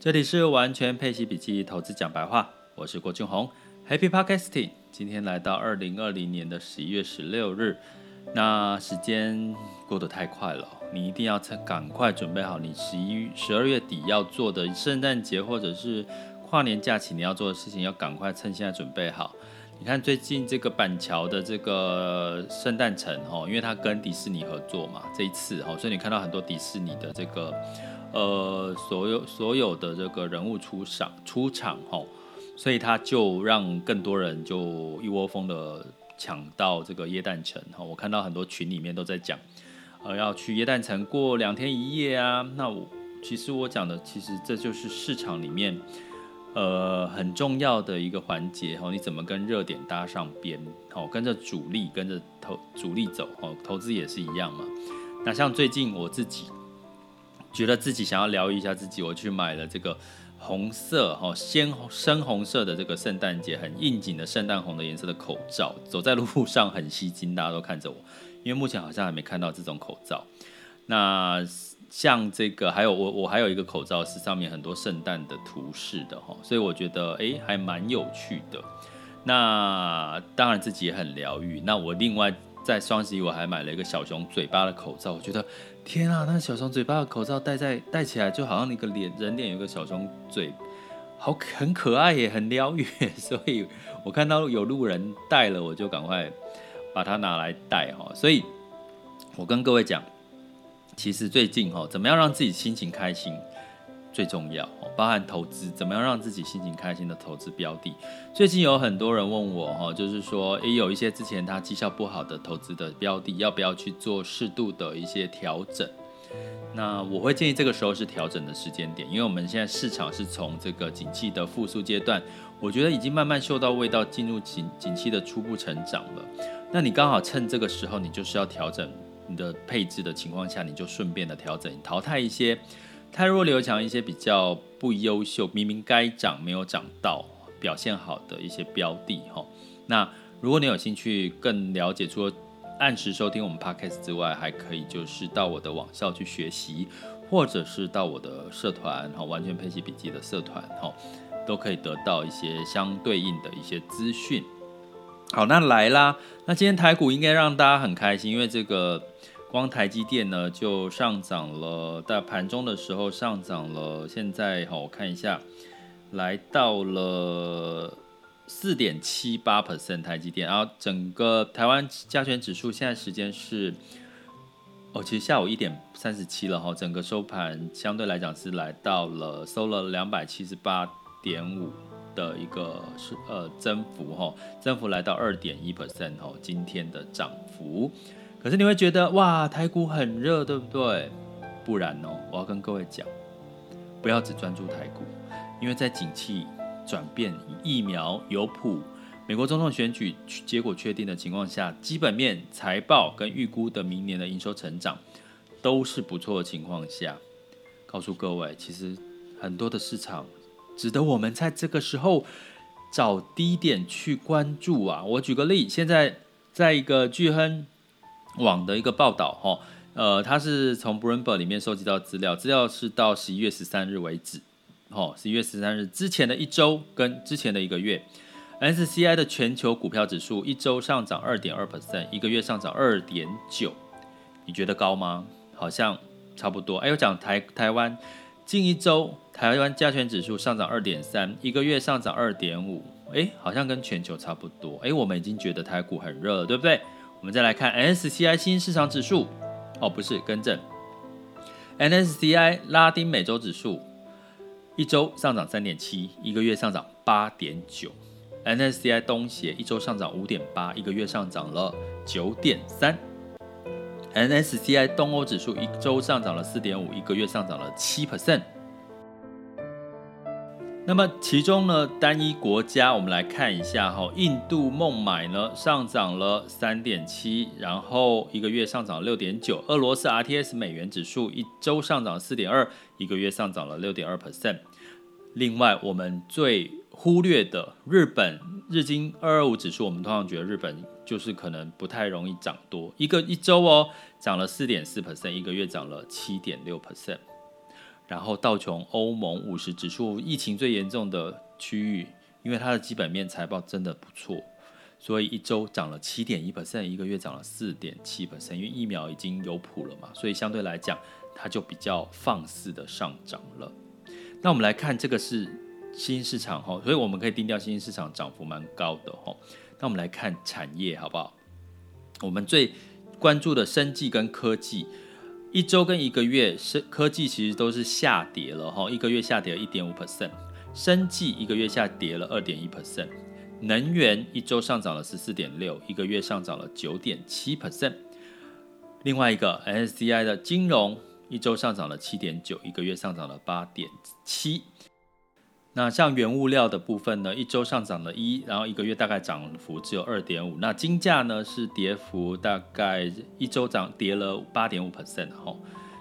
这里是完全配息笔记投资讲白话，我是郭俊宏，Happy Podcasting。今天来到二零二零年的十一月十六日，那时间过得太快了，你一定要趁赶快准备好你十一、十二月底要做的圣诞节或者是跨年假期你要做的事情，要赶快趁现在准备好。你看最近这个板桥的这个圣诞城哦，因为它跟迪士尼合作嘛，这一次哦，所以你看到很多迪士尼的这个。呃，所有所有的这个人物出场出场哦，所以他就让更多人就一窝蜂的抢到这个耶诞城哈。我看到很多群里面都在讲，呃，要去耶诞城过两天一夜啊。那我其实我讲的，其实这就是市场里面呃很重要的一个环节哈。你怎么跟热点搭上边？哦，跟着主力跟着投主力走哦，投资也是一样嘛。那像最近我自己。觉得自己想要疗愈一下自己，我去买了这个红色哈鲜深红色的这个圣诞节很应景的圣诞红的颜色的口罩，走在路上很吸睛，大家都看着我，因为目前好像还没看到这种口罩。那像这个还有我我还有一个口罩是上面很多圣诞的图示的哈，所以我觉得诶还蛮有趣的。那当然自己也很疗愈。那我另外。在双十一我还买了一个小熊嘴巴的口罩，我觉得天啊，那小熊嘴巴的口罩戴在戴起来就好像那个脸人脸有个小熊嘴，好很可爱耶，很疗愈。所以我看到有路人戴了，我就赶快把它拿来戴哈。所以我跟各位讲，其实最近哈，怎么样让自己心情开心？最重要，包含投资，怎么样让自己心情开心的投资标的？最近有很多人问我，哈，就是说，也有一些之前他绩效不好的投资的标的，要不要去做适度的一些调整？那我会建议这个时候是调整的时间点，因为我们现在市场是从这个景气的复苏阶段，我觉得已经慢慢嗅到味道，进入景景气的初步成长了。那你刚好趁这个时候，你就是要调整你的配置的情况下，你就顺便的调整，淘汰一些。太弱刘强一些比较不优秀，明明该涨没有涨到，表现好的一些标的哈。那如果你有兴趣更了解，除了按时收听我们 Podcast 之外，还可以就是到我的网校去学习，或者是到我的社团哈，完全配息笔记的社团哈，都可以得到一些相对应的一些资讯。好，那来啦，那今天台股应该让大家很开心，因为这个。光台积电呢就上涨了，在盘中的时候上涨了，现在好，我看一下，来到了四点七八 percent 台积电，然后整个台湾加权指数现在时间是，哦，其实下午一点三十七了哈，整个收盘相对来讲是来到了收了两百七十八点五的一个是呃增幅哈，增幅来到二点一 percent 哈，今天的涨幅。可是你会觉得哇，台股很热，对不对？不然哦，我要跟各位讲，不要只专注台股，因为在景气转变、疫苗有谱、美国总统选举结果确定的情况下，基本面、财报跟预估的明年的营收成长都是不错的情况下，告诉各位，其实很多的市场值得我们在这个时候找低点去关注啊。我举个例，现在在一个巨亨。网的一个报道哈，呃，它是从 Bloomberg 里面收集到资料，资料是到十一月十三日为止，哦，十一月十三日之前的一周跟之前的一个月，S C I 的全球股票指数一周上涨二点二 percent，一个月上涨二点九，你觉得高吗？好像差不多。哎，我讲台台湾近一周台湾加权指数上涨二点三，一个月上涨二点五，哎，好像跟全球差不多。哎，我们已经觉得台股很热了，对不对？我们再来看 MSCI 新市场指数，哦，不是，更正，MSCI 拉丁美洲指数一周上涨三点七，一个月上涨八点九；MSCI 东协一周上涨五点八，一个月上涨了九点三，N S C I 东欧指数一周上涨了四点五，一个月上涨了七 percent。那么其中呢，单一国家我们来看一下哈，印度孟买呢上涨了三点七，然后一个月上涨六点九；俄罗斯 RTS 美元指数一周上涨四点二，一个月上涨了六点二 percent。另外，我们最忽略的日本日经二二五指数，我们通常觉得日本就是可能不太容易涨多，一个一周哦涨了四点四 percent，一个月涨了七点六 percent。然后道琼、欧盟五十指数疫情最严重的区域，因为它的基本面财报真的不错，所以一周涨了七点一 percent，一个月涨了四点七 percent。因为疫苗已经有谱了嘛，所以相对来讲，它就比较放肆的上涨了。那我们来看这个是新兴市场哈，所以我们可以定调新兴市场涨幅蛮高的哈。那我们来看产业好不好？我们最关注的生技跟科技。一周跟一个月，是科技其实都是下跌了哈，一个月下跌了一点五 percent，生计一个月下跌了二点一 percent，能源一周上涨了十四点六，一个月上涨了九点七 percent，另外一个 SCI 的金融一周上涨了七点九，一个月上涨了八点七。那像原物料的部分呢，一周上涨了一，然后一个月大概涨幅只有二点五。那金价呢是跌幅大概一周涨跌了八点五 percent 哈。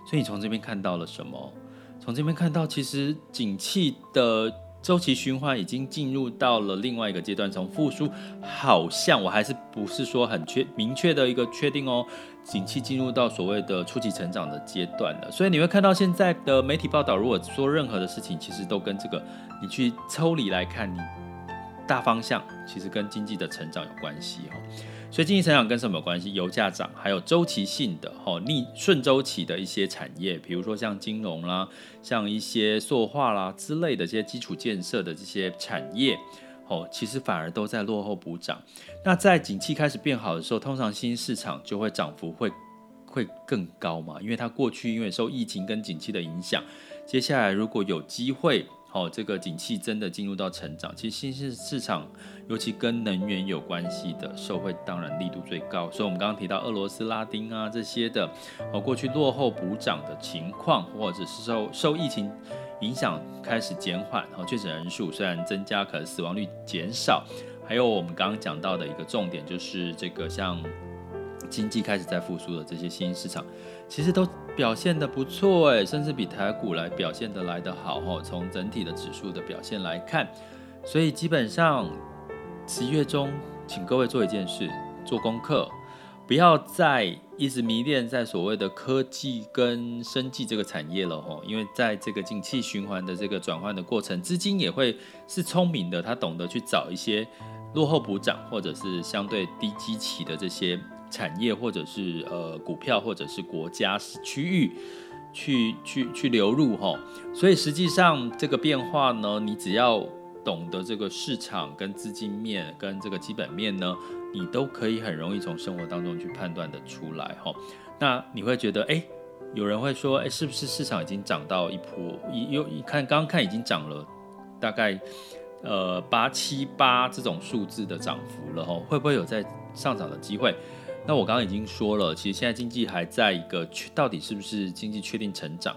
所以你从这边看到了什么？从这边看到，其实景气的周期循环已经进入到了另外一个阶段，从复苏好像我还是不是说很确明确的一个确定哦。景气进入到所谓的初级成长的阶段了，所以你会看到现在的媒体报道，如果说任何的事情，其实都跟这个你去抽离来看，你大方向其实跟经济的成长有关系哈。所以经济成长跟什么有关系？油价涨，还有周期性的哈逆顺周期的一些产业，比如说像金融啦，像一些塑化啦之类的这些基础建设的这些产业。哦，其实反而都在落后补涨。那在景气开始变好的时候，通常新兴市场就会涨幅会会更高嘛，因为它过去因为受疫情跟景气的影响，接下来如果有机会，哦，这个景气真的进入到成长，其实新兴市场尤其跟能源有关系的，受惠当然力度最高。所以我们刚刚提到俄罗斯、拉丁啊这些的，哦，过去落后补涨的情况，或者是受受疫情。影响开始减缓，哦确诊人数虽然增加，可是死亡率减少。还有我们刚刚讲到的一个重点，就是这个像经济开始在复苏的这些新兴市场，其实都表现得不错诶，甚至比台股来表现得来得好哦。从整体的指数的表现来看，所以基本上十一月中，请各位做一件事，做功课。不要再一直迷恋在所谓的科技跟生技这个产业了吼，因为在这个景气循环的这个转换的过程，资金也会是聪明的，他懂得去找一些落后补涨或者是相对低基期的这些产业，或者是呃股票，或者是国家区域去去去流入吼。所以实际上这个变化呢，你只要懂得这个市场跟资金面跟这个基本面呢。你都可以很容易从生活当中去判断得出来哈。那你会觉得，哎，有人会说，哎，是不是市场已经涨到一波？一又一看，刚刚看已经涨了大概呃八七八这种数字的涨幅了哈，会不会有在上涨的机会？那我刚刚已经说了，其实现在经济还在一个确到底是不是经济确定成长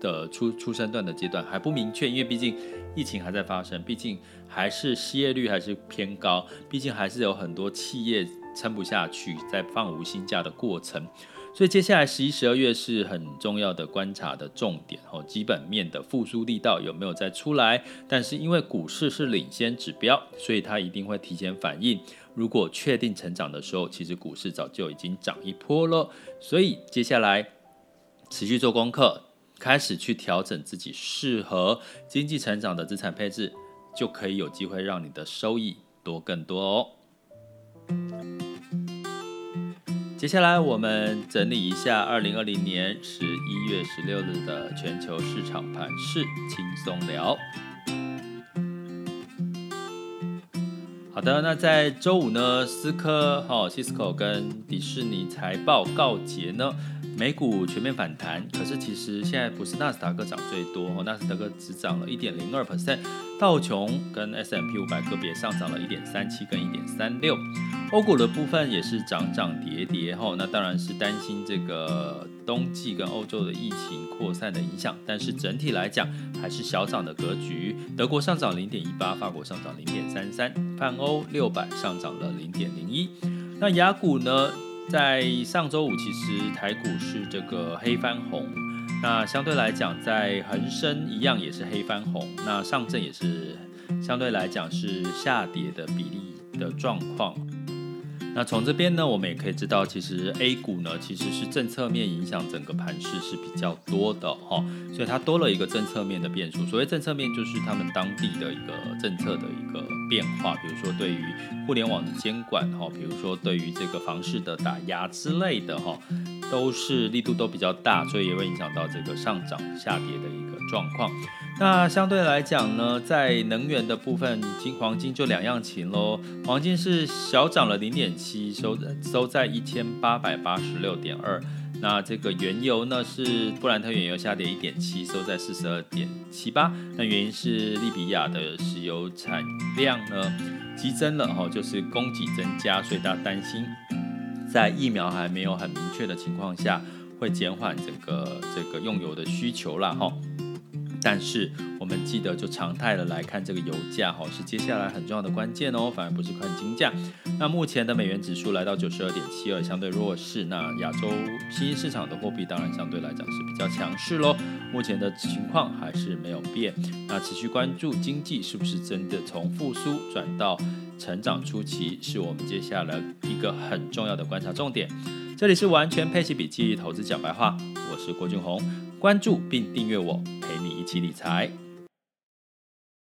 的初初生段的阶段还不明确，因为毕竟疫情还在发生，毕竟还是失业率还是偏高，毕竟还是有很多企业撑不下去，在放无薪假的过程，所以接下来十一、十二月是很重要的观察的重点哦，基本面的复苏力道有没有再出来？但是因为股市是领先指标，所以它一定会提前反应。如果确定成长的时候，其实股市早就已经涨一波了，所以接下来持续做功课。开始去调整自己适合经济成长的资产配置，就可以有机会让你的收益多更多哦。接下来我们整理一下二零二零年十一月十六日的全球市场盘势，轻松聊。好的，那在周五呢，思科、哈、Cisco 跟迪士尼财报告捷呢。美股全面反弹，可是其实现在不是纳斯达克涨最多哦，纳斯达克只涨了一点零二 percent，道琼跟 S M P 五百个别上涨了一点三七跟一点三六，欧股的部分也是涨涨跌跌哦，那当然是担心这个冬季跟欧洲的疫情扩散的影响，但是整体来讲还是小涨的格局，德国上涨零点一八，法国上涨零点三三，泛欧六百上涨了零点零一，那雅股呢？在上周五，其实台股是这个黑翻红，那相对来讲，在恒生一样也是黑翻红，那上证也是相对来讲是下跌的比例的状况。那从这边呢，我们也可以知道，其实 A 股呢，其实是政策面影响整个盘势是比较多的哈，所以它多了一个政策面的变数。所谓政策面，就是他们当地的一个政策的一个变化，比如说对于互联网的监管哈，比如说对于这个房市的打压之类的哈，都是力度都比较大，所以也会影响到这个上涨下跌的一个状况。那相对来讲呢，在能源的部分，金黄金就两样情喽。黄金是小涨了零点七，收收在一千八百八十六点二。那这个原油呢，是布兰特原油下跌一点七，收在四十二点七八。那原因是利比亚的石油产量呢激增了哈，就是供给增加，所以大家担心在疫苗还没有很明确的情况下，会减缓整个这个用油的需求了哈。但是我们记得就常态的来看，这个油价哈是接下来很重要的关键哦，反而不是看金价。那目前的美元指数来到九十二点七二，相对弱势。那亚洲新兴市场的货币当然相对来讲是比较强势喽。目前的情况还是没有变。那持续关注经济是不是真的从复苏转到成长初期，是我们接下来一个很重要的观察重点。这里是完全配息笔记投资讲白话，我是郭俊宏。关注并订阅我，陪你起理财。